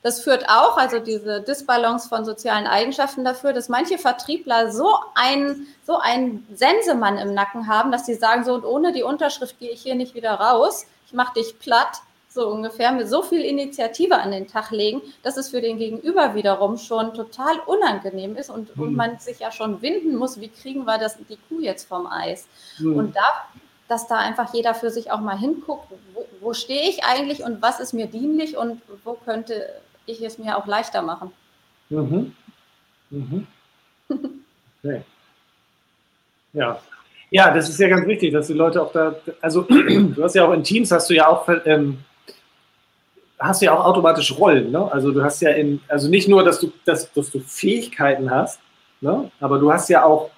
Das führt auch, also diese Disbalance von sozialen Eigenschaften dafür, dass manche Vertriebler so einen, so einen Sensemann im Nacken haben, dass sie sagen, so und ohne die Unterschrift gehe ich hier nicht wieder raus. Ich mache dich platt, so ungefähr, mit so viel Initiative an den Tag legen, dass es für den Gegenüber wiederum schon total unangenehm ist und, mhm. und man sich ja schon winden muss, wie kriegen wir das, die Kuh jetzt vom Eis. Mhm. Und da, dass da einfach jeder für sich auch mal hinguckt, wo, wo stehe ich eigentlich und was ist mir dienlich und wo könnte ich es mir auch leichter machen. Mhm. Mhm. Okay. Ja. Ja, das ist ja ganz wichtig, dass die Leute auch da, also du hast ja auch in Teams, hast du ja auch, ähm, hast du ja auch automatisch Rollen, ne? Also du hast ja in, also nicht nur, dass du, dass, dass du Fähigkeiten hast, ne? aber du hast ja auch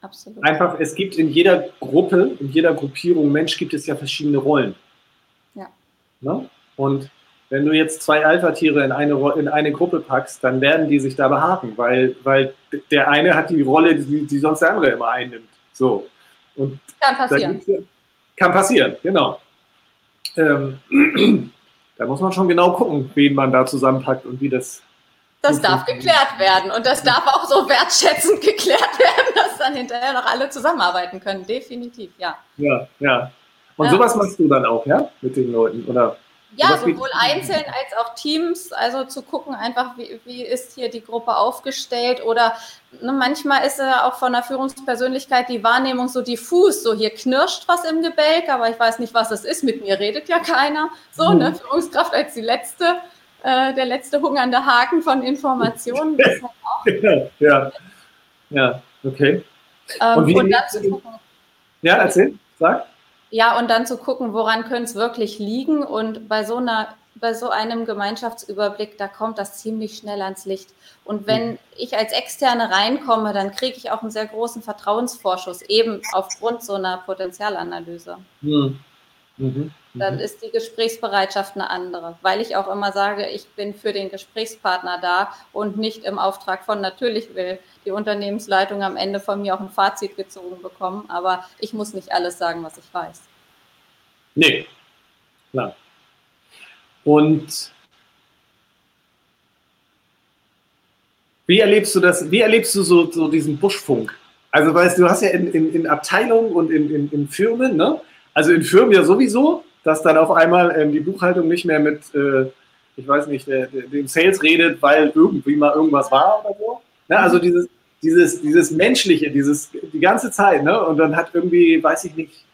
Absolut. einfach, es gibt in jeder Gruppe, in jeder Gruppierung Mensch gibt es ja verschiedene Rollen. Ja. Ne? Und wenn du jetzt zwei Alpha-Tiere in eine, in eine Gruppe packst, dann werden die sich da behaken, weil, weil der eine hat die Rolle, die, die sonst der andere immer einnimmt. So. Und kann passieren. kann passieren, genau. Ähm, da muss man schon genau gucken, wen man da zusammenpackt und wie das. Das darf geklärt werden und das darf auch so wertschätzend geklärt werden, dass dann hinterher noch alle zusammenarbeiten können. Definitiv, ja. Ja, ja. Und ja. sowas machst du dann auch, ja, mit den Leuten, oder? Ja, sowohl einzeln als auch Teams, also zu gucken einfach, wie, wie ist hier die Gruppe aufgestellt oder ne, manchmal ist ja auch von der Führungspersönlichkeit die Wahrnehmung so diffus, so hier knirscht was im Gebälk, aber ich weiß nicht, was es ist, mit mir redet ja keiner. So, mhm. ne, Führungskraft als die letzte, äh, der letzte hungernde Haken von Informationen. Halt ja, ja, ja, okay. Ähm, und, und dann zu gucken. Ja, erzähl, sag. Ja, und dann zu gucken, woran könnte es wirklich liegen. Und bei so einer, bei so einem Gemeinschaftsüberblick, da kommt das ziemlich schnell ans Licht. Und wenn mhm. ich als Externe reinkomme, dann kriege ich auch einen sehr großen Vertrauensvorschuss, eben aufgrund so einer Potenzialanalyse. Mhm. Mhm. Dann ist die Gesprächsbereitschaft eine andere, weil ich auch immer sage, ich bin für den Gesprächspartner da und nicht im Auftrag von natürlich will die Unternehmensleitung am Ende von mir auch ein Fazit gezogen bekommen, aber ich muss nicht alles sagen, was ich weiß. Nee, klar. Und wie erlebst du das, wie erlebst du so, so diesen Buschfunk? Also weißt du, hast ja in, in, in Abteilungen und in, in, in Firmen, ne? Also in Firmen ja sowieso, dass dann auf einmal ähm, die Buchhaltung nicht mehr mit, äh, ich weiß nicht, dem Sales redet, weil irgendwie mal irgendwas war oder so. Ne? Also dieses, dieses, dieses Menschliche, dieses die ganze Zeit, ne? Und dann hat irgendwie, weiß ich nicht,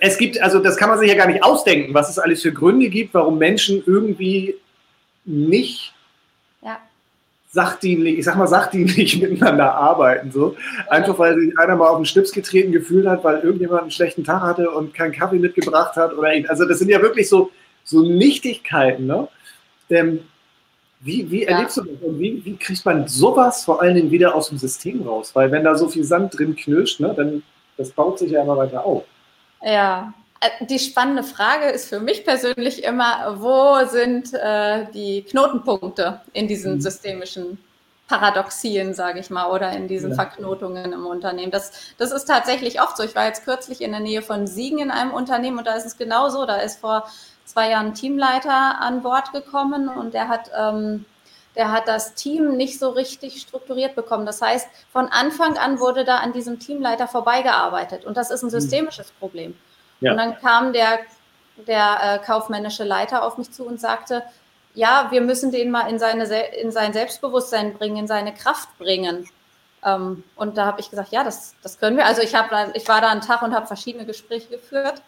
es gibt, also das kann man sich ja gar nicht ausdenken, was es alles für Gründe gibt, warum Menschen irgendwie nicht ja. sachdienlich, ich sag mal sachdienlich miteinander arbeiten. So. Einfach weil sich einer mal auf den Schlips getreten gefühlt hat, weil irgendjemand einen schlechten Tag hatte und keinen Kaffee mitgebracht hat. Oder also das sind ja wirklich so, so Nichtigkeiten. Ne? Ähm, wie, wie ja. erlebst du das und wie, wie kriegt man sowas vor allen Dingen wieder aus dem System raus? Weil wenn da so viel Sand drin knirscht, ne, dann das baut sich ja immer weiter auf. Ja, äh, die spannende Frage ist für mich persönlich immer, wo sind äh, die Knotenpunkte in diesen mhm. systemischen Paradoxien, sage ich mal, oder in diesen ja. Verknotungen im Unternehmen. Das, das ist tatsächlich oft so. Ich war jetzt kürzlich in der Nähe von Siegen in einem Unternehmen und da ist es genauso. Da ist vor zwei Jahren Teamleiter an Bord gekommen und der hat, ähm, der hat das Team nicht so richtig strukturiert bekommen. Das heißt, von Anfang an wurde da an diesem Teamleiter vorbeigearbeitet und das ist ein mhm. systemisches Problem. Ja. Und dann kam der, der äh, kaufmännische Leiter auf mich zu und sagte, ja, wir müssen den mal in, seine, in sein Selbstbewusstsein bringen, in seine Kraft bringen. Ähm, und da habe ich gesagt, ja, das, das können wir. Also ich, hab, ich war da einen Tag und habe verschiedene Gespräche geführt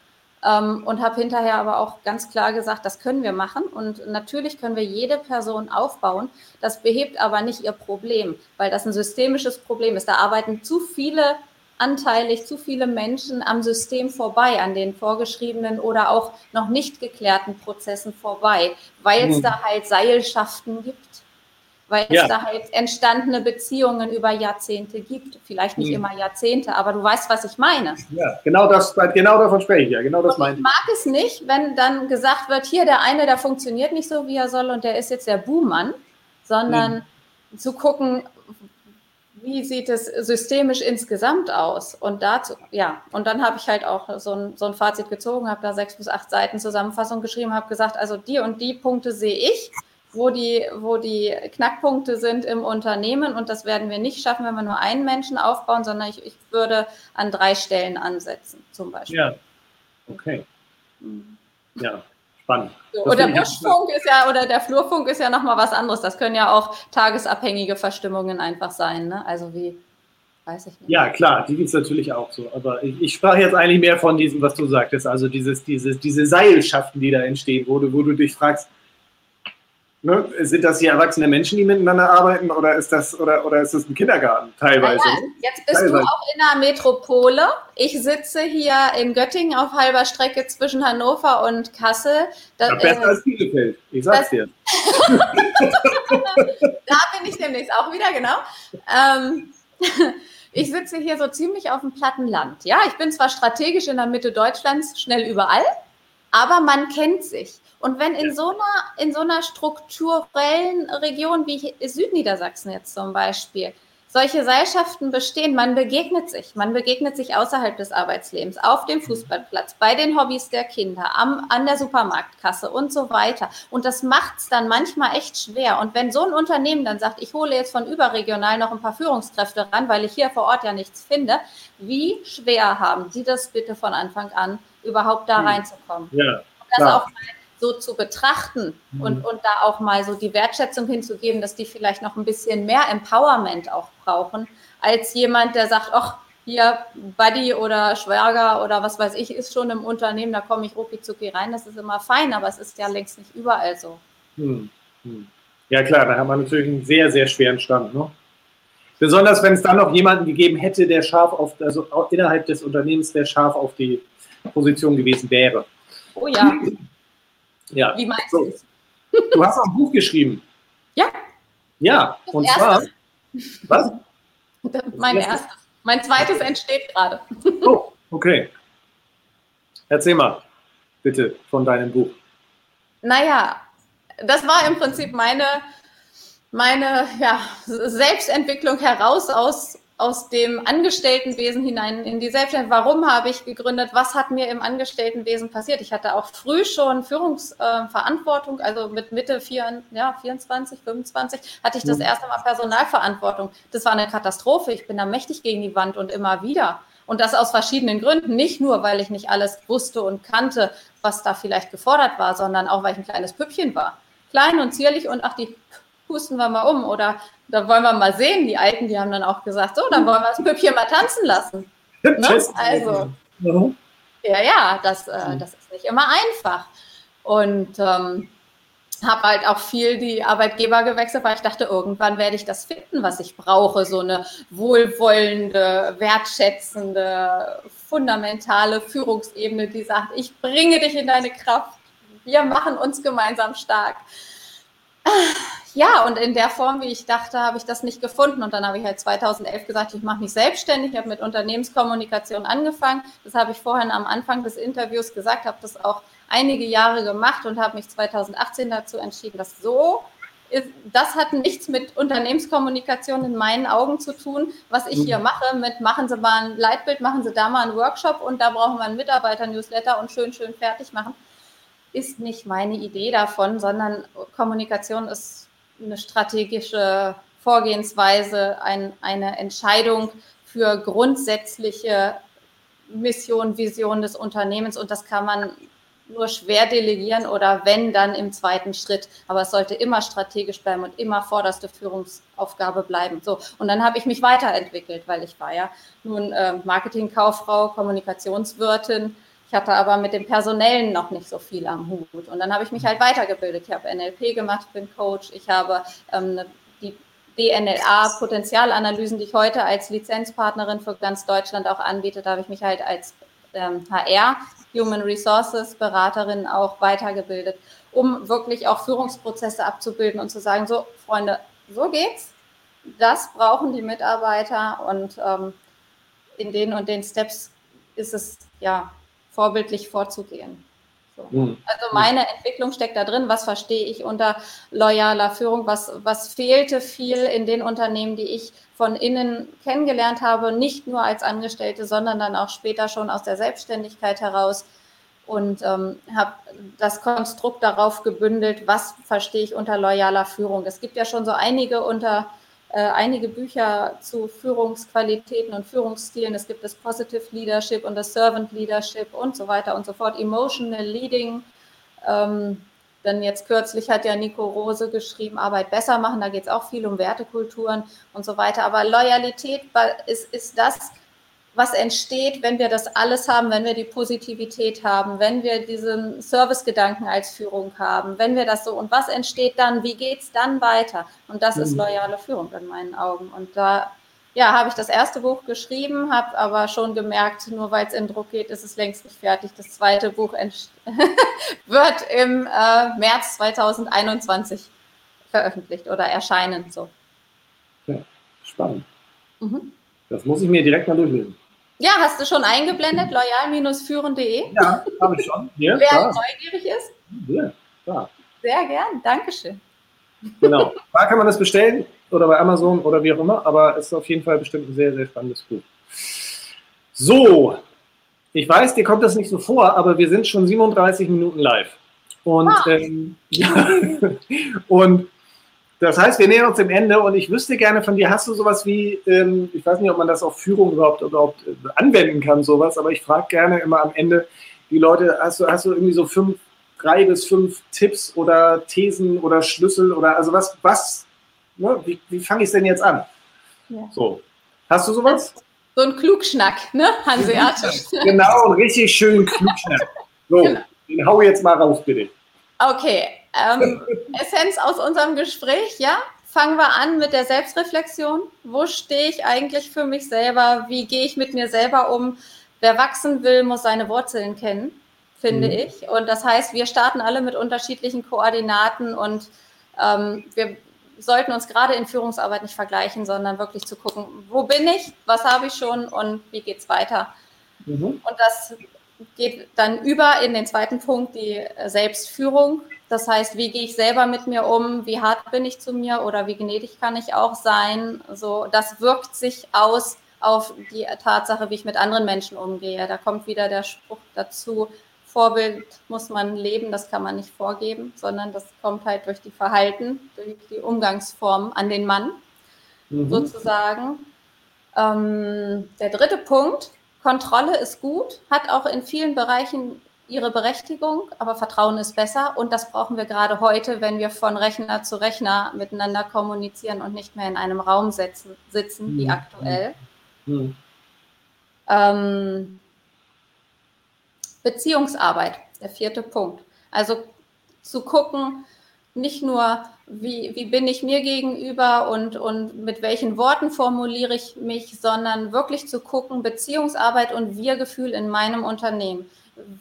ähm, und habe hinterher aber auch ganz klar gesagt, das können wir machen. Und natürlich können wir jede Person aufbauen. Das behebt aber nicht ihr Problem, weil das ein systemisches Problem ist. Da arbeiten zu viele anteilig zu viele Menschen am System vorbei, an den vorgeschriebenen oder auch noch nicht geklärten Prozessen vorbei, weil es mhm. da halt Seilschaften gibt, weil ja. es da halt entstandene Beziehungen über Jahrzehnte gibt. Vielleicht nicht mhm. immer Jahrzehnte, aber du weißt, was ich meine. Ja, genau das, genau davon spreche ich ja, genau das meine ich. Ich mag es nicht, wenn dann gesagt wird, hier der eine, der funktioniert nicht so, wie er soll und der ist jetzt der Buhmann, sondern mhm. zu gucken, wie sieht es systemisch insgesamt aus? Und dazu, ja, und dann habe ich halt auch so ein, so ein Fazit gezogen, habe da sechs bis acht Seiten Zusammenfassung geschrieben, habe gesagt, also die und die Punkte sehe ich, wo die, wo die Knackpunkte sind im Unternehmen und das werden wir nicht schaffen, wenn wir nur einen Menschen aufbauen, sondern ich, ich würde an drei Stellen ansetzen, zum Beispiel. Ja, okay. Mhm. Ja, spannend. So, oder Buschfunk ist ja, oder der Flurfunk ist ja nochmal was anderes. Das können ja auch tagesabhängige Verstimmungen einfach sein, ne? Also wie, weiß ich nicht. Ja, klar, die gibt es natürlich auch so. Aber ich, ich, sprach jetzt eigentlich mehr von diesem, was du sagtest, also dieses, dieses, diese Seilschaften, die da entstehen, wo du, wo du dich fragst, Ne? Sind das hier erwachsene Menschen, die miteinander arbeiten oder ist das, oder, oder ist das ein Kindergarten teilweise? Ja, jetzt bist teilweise. du auch in einer Metropole. Ich sitze hier in Göttingen auf halber Strecke zwischen Hannover und Kassel. Das, ja, besser äh, als Bielefeld, ich sag's dir. da bin ich demnächst auch wieder, genau. Ähm, ich sitze hier so ziemlich auf dem platten Land. Ja, ich bin zwar strategisch in der Mitte Deutschlands, schnell überall, aber man kennt sich. Und wenn in so einer, in so einer strukturellen Region wie Südniedersachsen jetzt zum Beispiel solche Seilschaften bestehen, man begegnet sich, man begegnet sich außerhalb des Arbeitslebens, auf dem Fußballplatz, bei den Hobbys der Kinder, am, an der Supermarktkasse und so weiter. Und das macht es dann manchmal echt schwer. Und wenn so ein Unternehmen dann sagt, ich hole jetzt von überregional noch ein paar Führungskräfte ran, weil ich hier vor Ort ja nichts finde, wie schwer haben Sie das bitte von Anfang an, überhaupt da hm. reinzukommen? Ja, das auch so zu betrachten mhm. und, und da auch mal so die Wertschätzung hinzugeben, dass die vielleicht noch ein bisschen mehr Empowerment auch brauchen, als jemand, der sagt, ach, hier Buddy oder Schwager oder was weiß ich, ist schon im Unternehmen, da komme ich rucki zucki rein, das ist immer fein, aber es ist ja längst nicht überall so. Hm. Hm. Ja klar, da haben wir natürlich einen sehr, sehr schweren Stand. Ne? Besonders wenn es dann noch jemanden gegeben hätte, der scharf auf, also innerhalb des Unternehmens, der scharf auf die Position gewesen wäre. Oh ja. Ja. Wie meinst so. du? Du hast auch ein Buch geschrieben. Ja. Ja, und zwar. Was? Mein erstes. Mein zweites entsteht gerade. Oh, okay. Erzähl mal, bitte, von deinem Buch. Naja, das war im Prinzip meine, meine ja, Selbstentwicklung heraus aus aus dem Angestelltenwesen hinein in die Selbstständigkeit. Warum habe ich gegründet? Was hat mir im Angestelltenwesen passiert? Ich hatte auch früh schon Führungsverantwortung, also mit Mitte vier, ja, 24, 25 hatte ich das erste Mal Personalverantwortung. Das war eine Katastrophe. Ich bin da mächtig gegen die Wand und immer wieder. Und das aus verschiedenen Gründen. Nicht nur, weil ich nicht alles wusste und kannte, was da vielleicht gefordert war, sondern auch, weil ich ein kleines Püppchen war. Klein und zierlich und ach, die pusten wir mal um oder da wollen wir mal sehen. Die Alten, die haben dann auch gesagt, so, dann wollen wir das Püppchen mal tanzen lassen. Ne? Also, ja, ja, das, äh, das ist nicht immer einfach. Und ähm, habe halt auch viel die Arbeitgeber gewechselt, weil ich dachte, irgendwann werde ich das finden, was ich brauche. So eine wohlwollende, wertschätzende, fundamentale Führungsebene, die sagt, ich bringe dich in deine Kraft. Wir machen uns gemeinsam stark. Ja, und in der Form, wie ich dachte, habe ich das nicht gefunden. Und dann habe ich halt 2011 gesagt, ich mache mich selbstständig. Ich habe mit Unternehmenskommunikation angefangen. Das habe ich vorhin am Anfang des Interviews gesagt, habe das auch einige Jahre gemacht und habe mich 2018 dazu entschieden, dass so ist, das hat nichts mit Unternehmenskommunikation in meinen Augen zu tun, was ich hier mhm. mache mit machen Sie mal ein Leitbild, machen Sie da mal einen Workshop und da brauchen wir einen Mitarbeiter-Newsletter und schön, schön fertig machen, ist nicht meine Idee davon, sondern Kommunikation ist eine strategische Vorgehensweise, ein, eine Entscheidung für grundsätzliche Mission, Vision des Unternehmens und das kann man nur schwer delegieren oder wenn, dann im zweiten Schritt. Aber es sollte immer strategisch bleiben und immer vorderste Führungsaufgabe bleiben. So, und dann habe ich mich weiterentwickelt, weil ich war ja nun äh, Marketingkauffrau, Kommunikationswirtin. Ich hatte aber mit dem Personellen noch nicht so viel am Hut. Und dann habe ich mich halt weitergebildet. Ich habe NLP gemacht, bin Coach. Ich habe ähm, die DNLA Potenzialanalysen, die ich heute als Lizenzpartnerin für ganz Deutschland auch anbiete, da habe ich mich halt als ähm, HR Human Resources Beraterin auch weitergebildet, um wirklich auch Führungsprozesse abzubilden und zu sagen, so Freunde, so geht's. Das brauchen die Mitarbeiter und ähm, in den und den Steps ist es ja vorbildlich vorzugehen. So. Mhm. Also meine Entwicklung steckt da drin. Was verstehe ich unter loyaler Führung? Was, was fehlte viel in den Unternehmen, die ich von innen kennengelernt habe, nicht nur als Angestellte, sondern dann auch später schon aus der Selbstständigkeit heraus und ähm, habe das Konstrukt darauf gebündelt, was verstehe ich unter loyaler Führung. Es gibt ja schon so einige unter äh, einige Bücher zu Führungsqualitäten und Führungsstilen. Es gibt das Positive Leadership und das Servant Leadership und so weiter und so fort. Emotional Leading. Ähm, dann jetzt kürzlich hat ja Nico Rose geschrieben, Arbeit besser machen. Da geht es auch viel um Wertekulturen und so weiter. Aber Loyalität ist, ist das, was entsteht, wenn wir das alles haben, wenn wir die Positivität haben, wenn wir diesen Servicegedanken als Führung haben, wenn wir das so und was entsteht dann, wie geht es dann weiter? Und das mhm. ist loyale Führung in meinen Augen. Und da ja, habe ich das erste Buch geschrieben, habe aber schon gemerkt, nur weil es in Druck geht, ist es längst nicht fertig. Das zweite Buch wird im äh, März 2021 veröffentlicht oder erscheinen. So. Ja, spannend. Mhm. Das muss ich mir direkt mal durchlesen. Ja, hast du schon eingeblendet, loyal-führen.de? Ja, habe ich schon. Hier, Wer da. neugierig ist? Hier, da. Sehr gern, Dankeschön. Genau. Da kann man das bestellen oder bei Amazon oder wie auch immer, aber es ist auf jeden Fall bestimmt ein sehr, sehr spannendes Buch. So, ich weiß, dir kommt das nicht so vor, aber wir sind schon 37 Minuten live. Und, ah. ähm, ja, und das heißt, wir nähern uns dem Ende und ich wüsste gerne von dir, hast du sowas wie, ähm, ich weiß nicht, ob man das auf Führung überhaupt, überhaupt äh, anwenden kann, sowas, aber ich frage gerne immer am Ende die Leute, hast du, hast du irgendwie so fünf, drei bis fünf Tipps oder Thesen oder Schlüssel oder also was, was, ne, wie, wie fange ich es denn jetzt an? Ja. So. Hast du sowas? So ein Klugschnack, ne? Hanseatisch. genau, einen richtig schönen Klugschnack. So, genau. den hau jetzt mal raus, bitte. Okay, ähm, Essenz aus unserem Gespräch, ja? Fangen wir an mit der Selbstreflexion. Wo stehe ich eigentlich für mich selber? Wie gehe ich mit mir selber um? Wer wachsen will, muss seine Wurzeln kennen, finde mhm. ich. Und das heißt, wir starten alle mit unterschiedlichen Koordinaten und ähm, wir sollten uns gerade in Führungsarbeit nicht vergleichen, sondern wirklich zu gucken, wo bin ich, was habe ich schon und wie geht es weiter. Mhm. Und das geht dann über in den zweiten Punkt, die Selbstführung. Das heißt, wie gehe ich selber mit mir um? Wie hart bin ich zu mir oder wie gnädig kann ich auch sein? So, das wirkt sich aus auf die Tatsache, wie ich mit anderen Menschen umgehe. Da kommt wieder der Spruch dazu, Vorbild muss man leben, das kann man nicht vorgeben, sondern das kommt halt durch die Verhalten, durch die Umgangsform an den Mann mhm. sozusagen. Ähm, der dritte Punkt, Kontrolle ist gut, hat auch in vielen Bereichen ihre Berechtigung, aber Vertrauen ist besser und das brauchen wir gerade heute, wenn wir von Rechner zu Rechner miteinander kommunizieren und nicht mehr in einem Raum setzen, sitzen, wie mhm. aktuell. Mhm. Ähm, Beziehungsarbeit, der vierte Punkt. Also zu gucken, nicht nur, wie, wie bin ich mir gegenüber und, und mit welchen Worten formuliere ich mich, sondern wirklich zu gucken, Beziehungsarbeit und Wir-Gefühl in meinem Unternehmen.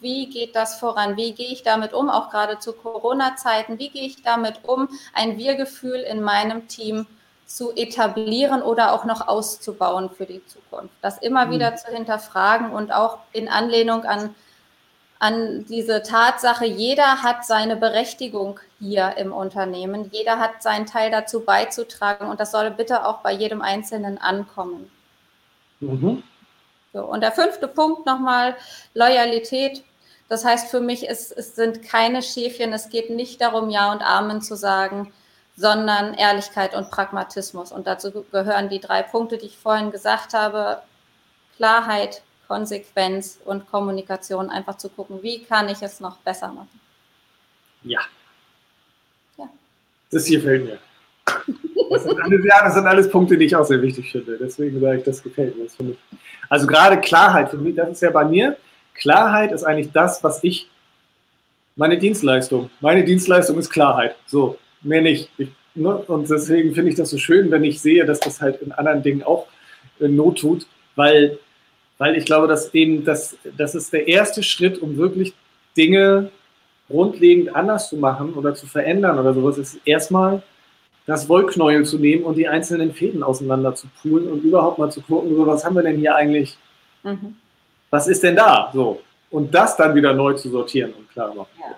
Wie geht das voran? Wie gehe ich damit um, auch gerade zu Corona-Zeiten? Wie gehe ich damit um, ein Wir-Gefühl in meinem Team zu etablieren oder auch noch auszubauen für die Zukunft? Das immer mhm. wieder zu hinterfragen und auch in Anlehnung an an diese Tatsache, jeder hat seine Berechtigung hier im Unternehmen, jeder hat seinen Teil dazu beizutragen und das soll bitte auch bei jedem Einzelnen ankommen. Mhm. So, und der fünfte Punkt nochmal, Loyalität. Das heißt für mich, es, es sind keine Schäfchen, es geht nicht darum, Ja und Amen zu sagen, sondern Ehrlichkeit und Pragmatismus. Und dazu gehören die drei Punkte, die ich vorhin gesagt habe. Klarheit, Konsequenz und Kommunikation einfach zu gucken, wie kann ich es noch besser machen. Ja. ja. Das hier gefällt mir. Das sind, alles, ja, das sind alles Punkte, die ich auch sehr wichtig finde. Deswegen sage ich, das gefällt mir. Das ich. Also gerade Klarheit für mich, das ist ja bei mir. Klarheit ist eigentlich das, was ich, meine Dienstleistung, meine Dienstleistung ist Klarheit. So, mehr nicht. Ich, ne? Und deswegen finde ich das so schön, wenn ich sehe, dass das halt in anderen Dingen auch äh, Not tut, weil weil ich glaube, dass eben das, das ist der erste Schritt, um wirklich Dinge grundlegend anders zu machen oder zu verändern oder sowas, ist erstmal das Wollknäuel zu nehmen und die einzelnen Fäden auseinander zu poolen und überhaupt mal zu gucken, so, was haben wir denn hier eigentlich, mhm. was ist denn da? So. Und das dann wieder neu zu sortieren und klar machen. Ja.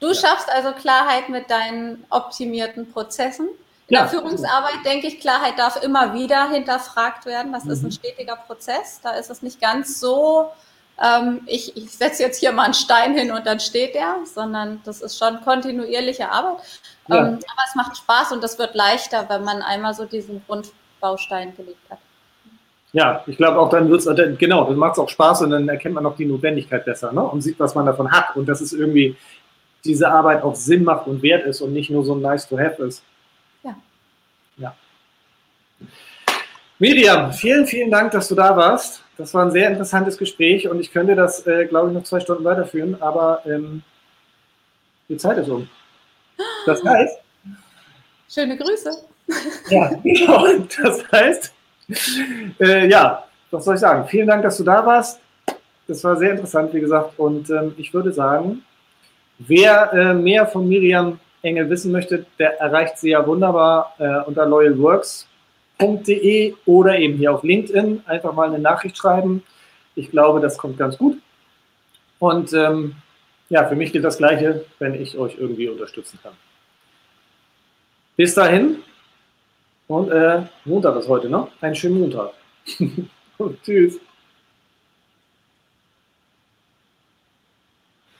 Du schaffst also Klarheit mit deinen optimierten Prozessen. In ja. der Führungsarbeit denke ich, Klarheit darf immer wieder hinterfragt werden. Das mhm. ist ein mhm. stetiger Prozess. Da ist es nicht ganz so, ähm, ich, ich setze jetzt hier mal einen Stein hin und dann steht der, sondern das ist schon kontinuierliche Arbeit. Ja. Ähm, aber es macht Spaß und das wird leichter, wenn man einmal so diesen Grundbaustein gelegt hat. Ja, ich glaube auch dann wird es, genau, dann macht es auch Spaß und dann erkennt man auch die Notwendigkeit besser ne? und sieht, was man davon hat und dass es irgendwie diese Arbeit auch Sinn macht und wert ist und nicht nur so ein nice to have ist. Miriam, vielen, vielen Dank, dass du da warst. Das war ein sehr interessantes Gespräch und ich könnte das, äh, glaube ich, noch zwei Stunden weiterführen, aber ähm, die Zeit ist um. Das heißt. Schöne Grüße. Ja, genau. Das heißt, äh, ja, was soll ich sagen? Vielen Dank, dass du da warst. Das war sehr interessant, wie gesagt. Und ähm, ich würde sagen, wer äh, mehr von Miriam Engel wissen möchte, der erreicht sie ja wunderbar äh, unter loyalworks.de oder eben hier auf LinkedIn. Einfach mal eine Nachricht schreiben. Ich glaube, das kommt ganz gut. Und ähm, ja, für mich gilt das Gleiche, wenn ich euch irgendwie unterstützen kann. Bis dahin und äh, Montag ist heute, ne? Einen schönen Montag. Tschüss.